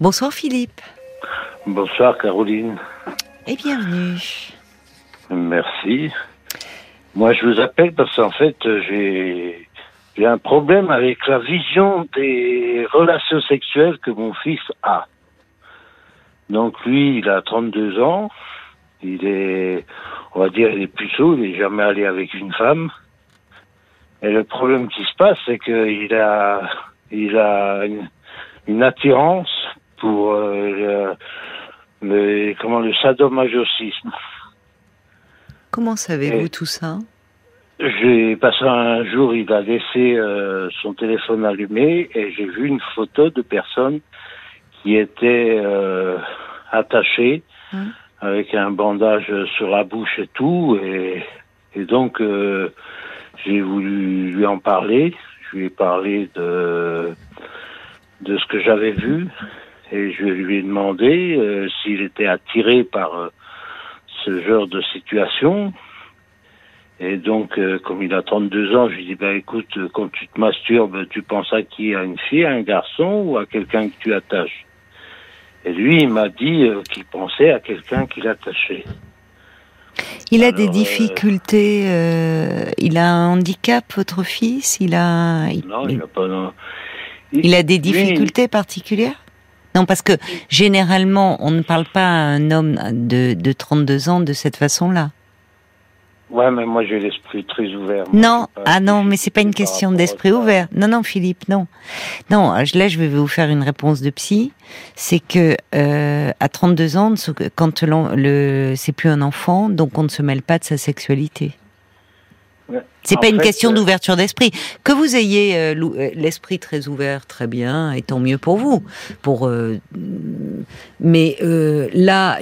Bonsoir Philippe. Bonsoir Caroline. Et bienvenue. Merci. Moi je vous appelle parce qu'en fait j'ai j'ai un problème avec la vision des relations sexuelles que mon fils a. Donc lui, il a 32 ans. Il est, on va dire, il est puceau, il n'est jamais allé avec une femme. Et le problème qui se passe, c'est qu'il a, il a une, une attirance pour euh, le, comment le sadomasochisme. Comment savez-vous tout ça? J'ai passé un jour, il a laissé euh, son téléphone allumé et j'ai vu une photo de personnes qui étaient euh, attachées Hum. avec un bandage sur la bouche et tout. Et, et donc, euh, j'ai voulu lui en parler. Je lui ai parlé de, de ce que j'avais vu et je lui ai demandé euh, s'il était attiré par euh, ce genre de situation. Et donc, euh, comme il a 32 ans, je lui dis, bah, écoute, quand tu te masturbes, tu penses à qui? À une fille, à un garçon ou à quelqu'un que tu attaches? Et lui, il m'a dit qu'il pensait à quelqu'un qu'il attachait. Il a Alors, des difficultés, il a un handicap, votre fils? Il a, il, Non, il n'a pas... non. il a des difficultés particulières? Non, parce que généralement, on ne parle pas à un homme de, de 32 ans de cette façon-là. Ouais, mais moi, j'ai l'esprit très ouvert. Moi, Non, pas ah non, mais c'est pas une question d'esprit ouvert. Non, non, Philippe, non. Non, là, je vais vous faire une réponse de psy. C'est que euh, à 32 ans, quand le, c'est plus un enfant, donc on ne se mêle pas de sa sexualité. C'est pas une question euh, d'ouverture d'esprit. Que vous ayez euh, euh, l'esprit très ouvert, très bien, et tant mieux pour vous. Pour, euh, mais euh, là,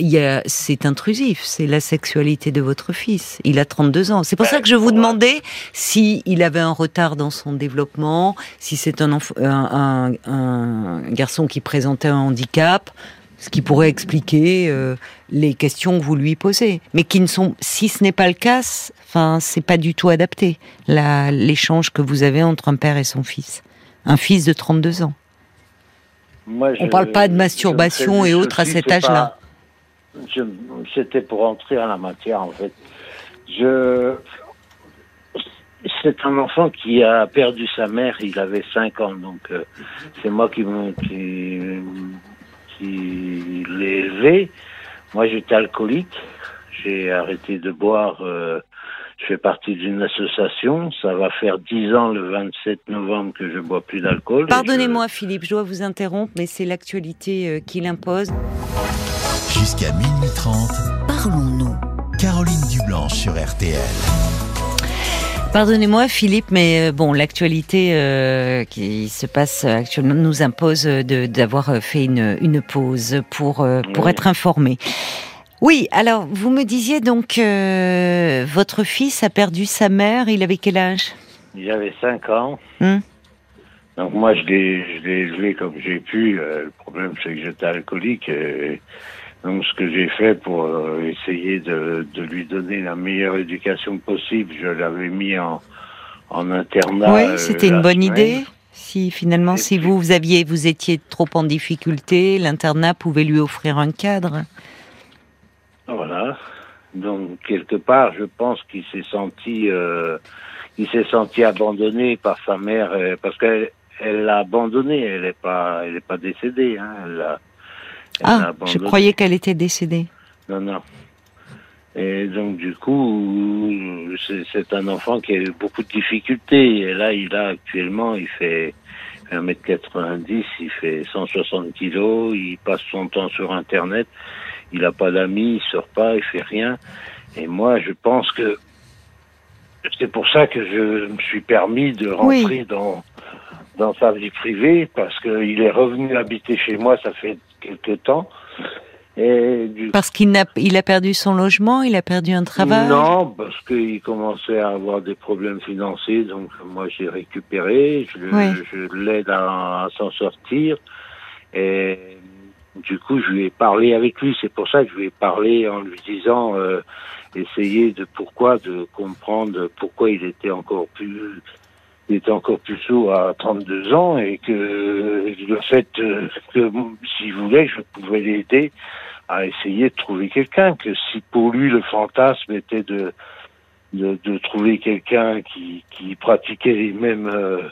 c'est intrusif. C'est la sexualité de votre fils. Il a 32 ans. C'est pour ça que je vous demandais si il avait un retard dans son développement, si c'est un, un, un- un garçon qui présentait un handicap, ce qui pourrait expliquer euh, les questions que vous lui posez, mais qui ne sont, si ce n'est pas le cas, enfin, c'est pas du tout adapté l'échange que vous avez entre un père et son fils, un fils de 32 ans. Moi, On je- parle pas de masturbation et autres à cet âge-là. C'était pour entrer en la matière, en fait. Je. C'est un enfant qui a perdu sa mère, il avait 5 ans, donc euh, c'est moi qui, me- qui, qui l'ai élevé. Moi, j'étais alcoolique, j'ai arrêté de boire, euh, je fais partie d'une association, ça va faire 10 ans le 27 novembre que je bois plus d'alcool. je- Pardonnez-moi Philippe, je dois vous interrompre, mais c'est l'actualité euh, qui l'impose. Jusqu'à minuit 30, Parlons-nous. Caroline Dublanche sur RTL. Pardonnez-moi Philippe, mais euh, bon, l'actualité euh, qui se passe actuellement nous impose de- d'avoir fait une, une pause pour, euh, pour Oui. être informé. Oui, alors vous me disiez donc euh, votre fils a perdu sa mère, il avait quel âge? Il avait 5 ans. Hmm. Donc moi, je l'ai, élevé comme j'ai pu. Le problème, c'est que j'étais alcoolique. Et donc ce que j'ai fait pour euh, essayer de, de lui donner la meilleure éducation possible, je l'avais mis en, en internat. Oui, euh, c'était une bonne semaine. idée. Si finalement, Et si puis- vous, vous aviez, vous étiez trop en difficulté, l'internat pouvait lui offrir un cadre. Voilà. Donc quelque part, je pense qu'il s'est senti, euh, il s'est senti abandonné par sa mère euh, parce qu'elle elle l'a abandonné. Elle n'est pas, elle est pas décédée. Hein. Elle l'a- elle Ah, je croyais qu'elle était décédée. Non, non. Et donc, du coup, c'est c'est un enfant qui a eu beaucoup de difficultés. Et là, il a actuellement, il fait 1m90, il fait 160 kilos, il passe son temps sur Internet, il n'a pas d'amis, il sort pas, il fait rien. Et moi, je pense que c'est pour ça que je me suis permis de rentrer dans, dans sa vie privée, parce qu'il est revenu habiter chez moi, ça fait quelque temps. Et du Parce qu'il n'a, il a perdu son logement, il a perdu un travail? non, parce qu'il commençait à avoir des problèmes financiers, donc moi j'ai récupéré, je, Oui. je l'aide à, à s'en sortir. Et du coup, je lui ai parlé avec lui. C'est pour ça que je lui ai parlé en lui disant, euh, essayer de pourquoi, de comprendre pourquoi il était encore plus il était encore plus tôt à 32 ans et que le fait euh, que s'il voulait, je pouvais l'aider à essayer de trouver quelqu'un. Que si pour lui le fantasme était de de, de trouver quelqu'un qui, qui pratiquait les mêmes euh,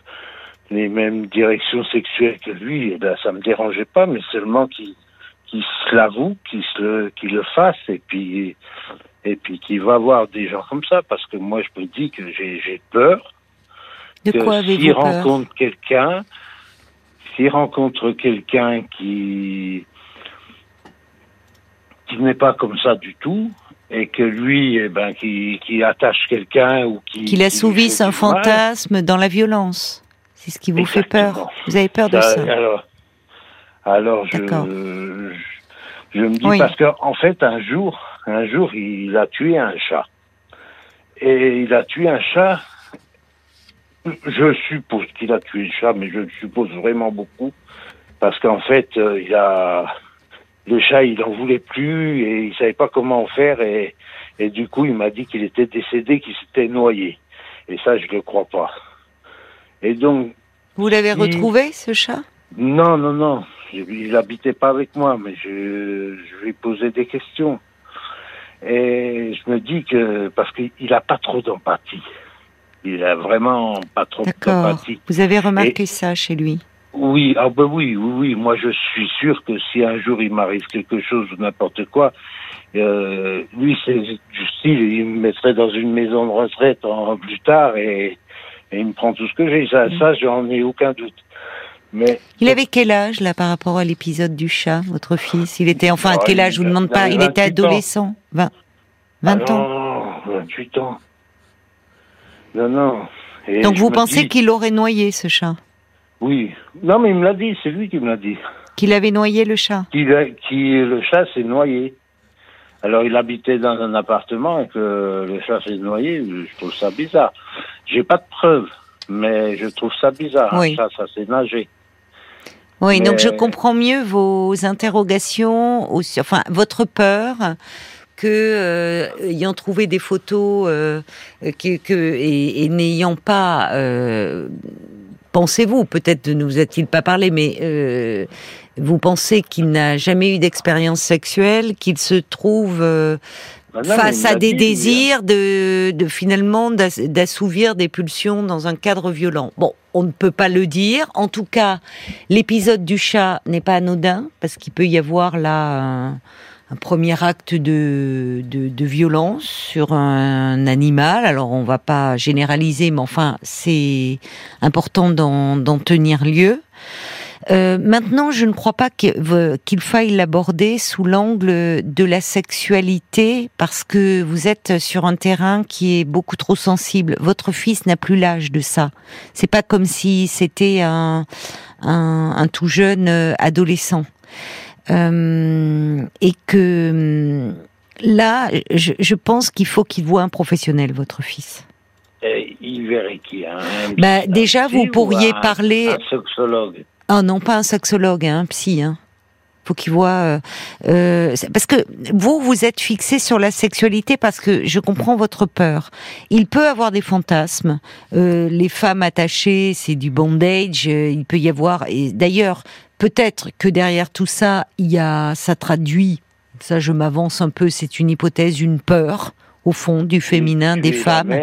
les mêmes directions sexuelles que lui, et ben ça me dérangeait pas, mais seulement qu'il qu'il se l'avoue, qu'il le, qu'il le fasse et puis et puis qu'il va voir des gens comme ça parce que moi je me dis que j'ai peur De quoi s'il rencontre quelqu'un, s'il rencontre quelqu'un qui qui n'est pas comme ça du tout et que lui, eh ben, qui, qui attache quelqu'un ou qui Qu'il assouvisse un fantasme dans la violence. C'est ce qui vous fait peur. Vous avez peur de Ça. Alors, alors je, D'accord. je, je me dis Oui. parce qu'en en fait un jour, un jour il a tué un chat et il a tué un chat. Je suppose qu'il a tué le chat, mais je le suppose vraiment beaucoup parce qu'en fait euh, il a le chat il en voulait plus et il savait pas comment faire et et du coup il m'a dit qu'il était décédé, qu'il s'était noyé et ça je le crois pas. Et donc Vous l'avez retrouvé, ce chat? Non, non, non. Il n'habitait pas avec moi, mais je, je lui posais des questions. Et je me dis que, parce qu'il n'a pas trop d'empathie. Il a vraiment pas trop D'accord. Vous avez remarqué ça chez lui Oui, ah ben oui, oui, oui. Moi, je suis sûr que si un jour il m'arrive quelque chose ou n'importe quoi, euh, lui, c'est du style, il me mettrait dans une maison de retraite en, plus tard et, et il me prend tout ce que j'ai. Ça, ça j'en ai aucun doute. Mais Il avait quel âge, là, par rapport à l'épisode du chat, votre fils? Il était, enfin, à Oh, quel âge Je vous demande pas. Il était 28 ans. adolescent 20, 20 Ah ans Non, 28 ans. Non, non. Et Donc vous pensez qu'il aurait noyé, ce chat Oui. Non, mais il me l'a dit, c'est lui qui me l'a dit. Qu'il avait noyé le chat qui, le chat s'est noyé. Alors il habitait dans un appartement et que le chat s'est noyé, je trouve ça bizarre. J'ai pas de preuves, mais je trouve ça bizarre. Oui. Un chat, ça s'est nagé. Oui, donc je comprends mieux vos interrogations, enfin votre peur que euh, ayant trouvé des photos euh, que, que- et, et n'ayant pas euh, pensez-vous peut-être ne vous a-t-il pas parlé mais euh, vous pensez qu'il n'a jamais eu d'expérience sexuelle qu'il se trouve euh, Ah mais face à des dit, hein. désirs de, de finalement d'ass- d'assouvir des pulsions dans un cadre violent. Bon, on ne peut pas le dire. En tout cas, l'épisode du chat n'est pas anodin parce qu'il peut y avoir là premier acte de, de, violence sur un animal. Alors on va pas généraliser, mais enfin c'est important d'en tenir lieu. Euh, maintenant, je ne crois pas qu'il faille l'aborder sous l'angle de la sexualité parce que vous êtes sur un terrain qui est beaucoup trop sensible. Votre fils n'a plus l'âge de ça. C'est pas comme si c'était un, un, un tout jeune euh, adolescent. Euh, et que hum, là, je, je pense qu'il faut qu'il voit un professionnel, votre fils. Et il verrait qui hein, Bah, déjà, vous pourriez un- parler- Un sexologue. Ah non, pas un sexologue, hein, un psy. Hein. Faut qu'il voit. euh, euh, parce que vous, vous êtes fixé sur la sexualité parce que je comprends votre peur. Il peut avoir des fantasmes. Euh, les femmes attachées, c'est du bondage. euh, il peut y avoir. Et d'ailleurs, peut-être que derrière tout ça, il y a, ça traduit. Ça, je m'avance un peu. C'est une hypothèse, une peur au fond du féminin, des Tuer femmes,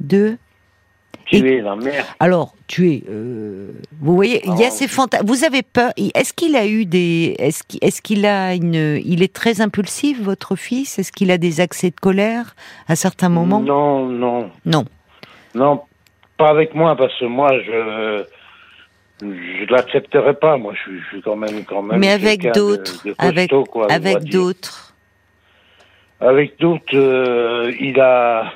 de. Tuer la mère. Alors, tu es. euh, vous voyez, il y a Oh. ces fantasmes. Vous avez peur Est-ce qu'il a eu des Est-ce qu'il est, qu'il a une Il est très impulsif, votre fils? Est-ce qu'il a des accès de colère à certains moments? Non, non. Non. Non, pas avec moi, parce que moi, je je l'accepterai pas. Moi, je suis, je suis quand même, quand même. Mais avec d'autres, avec quoi, avec d'autres. Avec d'autres, euh, il a,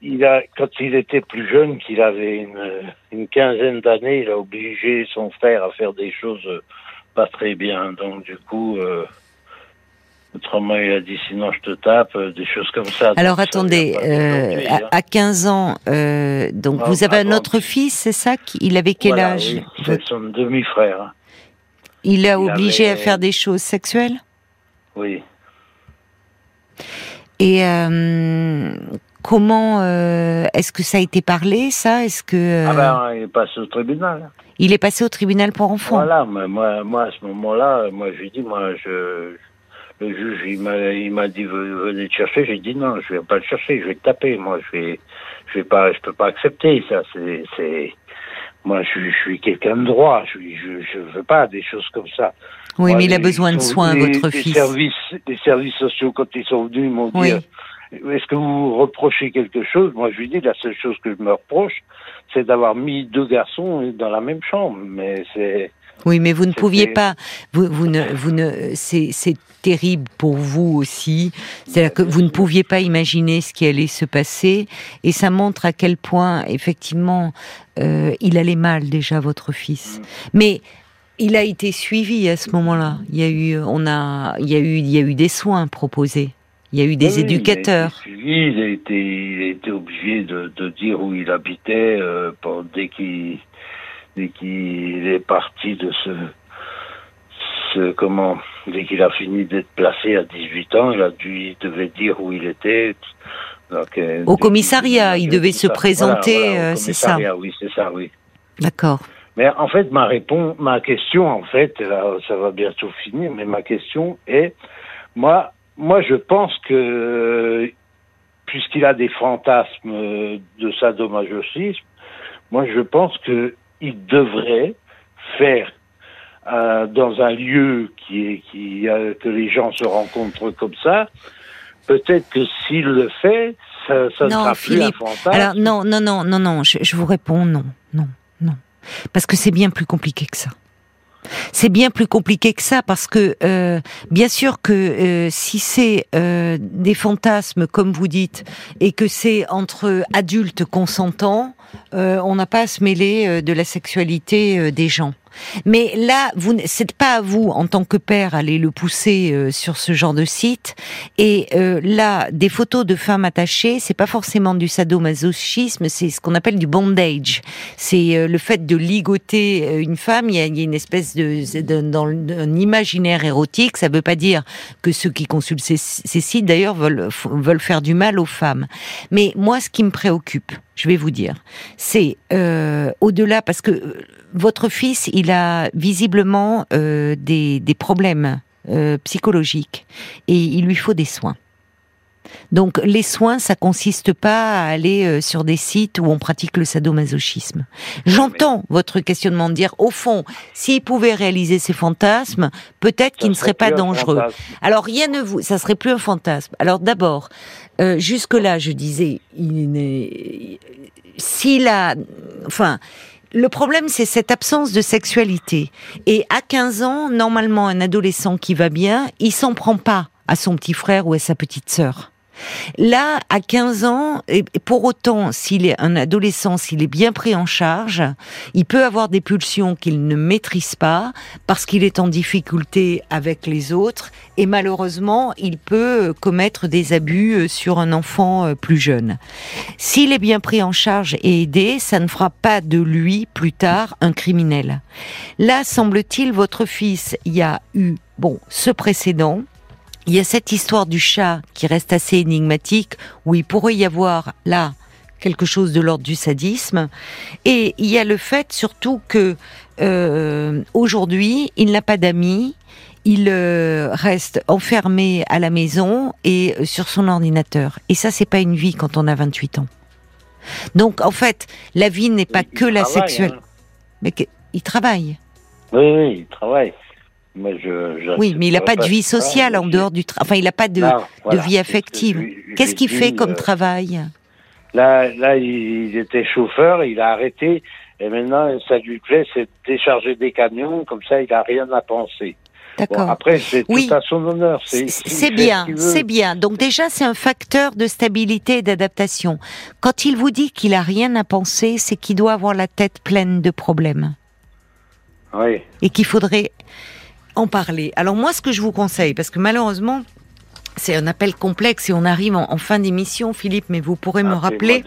il a, quand il était plus jeune, qu'il avait une, une quinzaine d'années, il a obligé son frère à faire des choses pas très bien. Donc, du coup, euh, autrement, il a dit sinon je te tape, euh, des choses comme ça. Alors Donc, attendez, euh, à, hein. à 15 ans, euh, donc Ah, vous avez un autre fils, c'est ça qui- Il avait quel Voilà, âge oui, C'est son demi-frère. hein. Il a il obligé à faire des choses sexuelles? Oui. Et euh, comment est-ce que ça a été parlé ça? Est-ce que Ah ben, il est passé au tribunal. il est passé au tribunal pour enfants? Voilà, mais moi, moi, à ce moment-là, moi, j'ai dit, moi, je, le juge, il m'a, il m'a dit, ve- venez te chercher. J'ai dit, non, je vais pas le chercher, je vais te taper. Moi, je vais, je vais pas, je peux pas accepter ça. C'est, c'est, moi, je suis, je suis quelqu'un de droit. Je, je, je veux pas des choses comme ça. Oui, Moi, mais il a besoin de soins, les- votre les fils. Services, les services sociaux, quand ils sont venus, ils m'ont dit, Oui. euh, est-ce que vous reprochez quelque chose? Moi, je lui dis, la seule chose que je me reproche, c'est d'avoir mis deux garçons dans la même chambre. Mais c'est, Oui, mais vous ne pouviez pas. Vous, vous ne, vous ne. C'est, c'est terrible pour vous aussi. C'est-à-dire que vous ne pouviez pas imaginer ce qui allait se passer, et ça montre à quel point, effectivement, euh, il allait mal déjà votre fils. Mm. Mais il a été suivi à ce moment-là. Il y a eu, on a, il y a eu, il y a eu des soins proposés. Il y a eu des Oui, éducateurs. Il a, été suivi, il a été, il a été obligé de, de dire où il habitait euh, pour- dès qu'il dès qu'il est parti de ce, ce comment dès qu'il a fini d'être placé à 18 ans, il a dû il devait dire où il était. Donc, euh, Au commissariat, il devait se Voilà, présenter, voilà, euh, c'est ça. Oui, c'est ça, oui. D'accord. Mais en fait, ma réponse, ma question, en fait, là, ça va bientôt finir, mais ma question est, moi, moi, je pense que puisqu'il a des fantasmes de sadomasochisme, moi, je pense que il devrait faire euh, dans un lieu qui est qui euh, que les gens se rencontrent comme ça. Peut-être que s'il le fait, ça, ça ne sera plus un fantasme. Alors non, non, non, non, non. Je, je vous réponds non, non, non, parce que c'est bien plus compliqué que ça. C'est bien plus compliqué que ça parce que euh, bien sûr que euh, si c'est euh, des fantasmes comme vous dites et que c'est entre adultes consentants, euh, on n'a pas à se mêler euh, de la sexualité euh, des gens. Mais là, vous, c'est pas à vous en tant que père aller le pousser euh, sur ce genre de site. Et euh, là, des photos de femmes attachées, c'est pas forcément du sadomasochisme, c'est ce qu'on appelle du bondage. C'est euh, le fait de ligoter euh, une femme. Il y a, y a une espèce de, de- dans un imaginaire érotique. Ça veut pas dire que ceux qui consultent ces, ces sites d'ailleurs veulent veulent faire du mal aux femmes. Mais moi, ce qui me préoccupe, je vais vous dire, c'est euh, au-delà parce que euh, votre fils, il a visiblement euh, des, des problèmes euh, psychologiques et il lui faut des soins. Donc les soins, ça consiste pas à aller euh, sur des sites où on pratique le sadomasochisme. J'entends votre questionnement de dire, au fond, s'il pouvait réaliser ses fantasmes, peut-être qu'il ne serait pas dangereux. Alors rien ne vous, ça serait plus un fantasme. Alors d'abord, euh, jusque là, je disais, il n'est, s'il a, enfin. Le problème, c'est cette absence de sexualité. Et à 15 ans, normalement, un adolescent qui va bien, il s'en prend pas à son petit frère ou à sa petite sœur. Là, à 15 ans, et pour autant, s'il est un adolescent, s'il est bien pris en charge, il peut avoir des pulsions qu'il ne maîtrise pas parce qu'il est en difficulté avec les autres et malheureusement, il peut commettre des abus euh, sur un enfant euh, plus jeune. S'il est bien pris en charge et aidé, ça ne fera pas de lui plus tard un criminel. Là, semble-t-il, votre fils, il y a eu, bon, ce précédent, il y a cette histoire du chat qui reste assez énigmatique, où il pourrait y avoir là quelque chose de l'ordre du sadisme, et il y a le fait surtout que euh, aujourd'hui il n'a pas d'amis, il euh, reste enfermé à la maison et euh, sur son ordinateur, et ça c'est pas une vie quand on a 28 ans. Donc en fait, la vie n'est pas Il que la sexuelle, hein. mais il travaille. Oui, oui, il travaille. Moi, je, je Oui, mais il n'a pas de vie sociale en dehors du travail. Enfin, il n'a pas de, Non, de voilà, vie affective. Qu'est-ce qu'il fait comme euh, travail? Là, là, il était chauffeur, il a arrêté, et maintenant, ça lui plaît, c'est de décharger des camions, comme ça, il n'a rien à penser. Bon, D'accord. après, c'est Oui. tout à son honneur. C'est ce bien, c'est bien. Donc déjà, c'est un facteur de stabilité et d'adaptation. Quand il vous dit qu'il a rien à penser, c'est qu'il doit avoir la tête pleine de problèmes Oui. et qu'il faudrait en parler. Alors moi, ce que je vous conseille, parce que malheureusement, c'est un appel complexe et on arrive en, en fin d'émission, Philippe, mais vous pourrez me rappeler.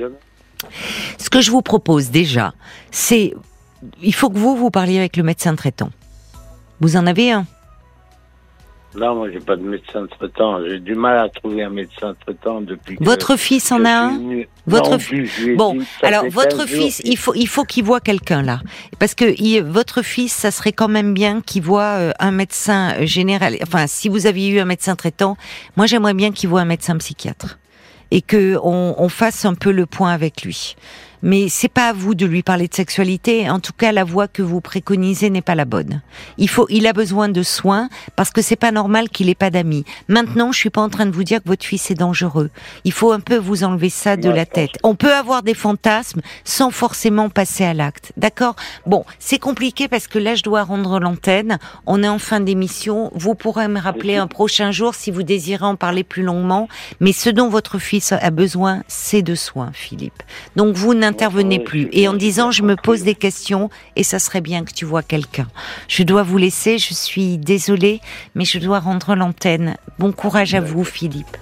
Ce que je vous propose déjà, c'est, il faut que vous vous parliez avec le médecin traitant. Vous en avez un? Non, moi, j'ai pas de médecin traitant. J'ai du mal à trouver un médecin traitant depuis. que Votre fils en je a suis un venu- Votre Non plus, Bon, alors votre 15 jours fils, il faut il faut qu'il voit quelqu'un là, parce que il- votre fils, ça serait quand même bien qu'il voit euh, un médecin euh, général. Enfin, si vous aviez eu un médecin traitant, moi j'aimerais bien qu'il voit un médecin psychiatre et que on, on fasse un peu le point avec lui. Mais c'est pas à vous de lui parler de sexualité. En tout cas, la voie que vous préconisez n'est pas la bonne. Il faut, il a besoin de soins parce que c'est pas normal qu'il ait pas d'amis. Maintenant, je suis pas en train de vous dire que votre fils est dangereux. Il faut un peu vous enlever ça de Ouais, la tête. On peut avoir des fantasmes sans forcément passer à l'acte. D'accord? Bon, c'est compliqué parce que là, je dois rendre l'antenne. On est en fin d'émission. Vous pourrez me rappeler un prochain jour si vous désirez en parler plus longuement. Mais ce dont votre fils a besoin, c'est de soins, Philippe. Donc vous n'intervenez plus. Et en disant, je me pose des questions et ça serait bien que tu vois quelqu'un. Je dois vous laisser. Je suis désolée, mais je dois rendre l'antenne. Bon courage à vous, Philippe.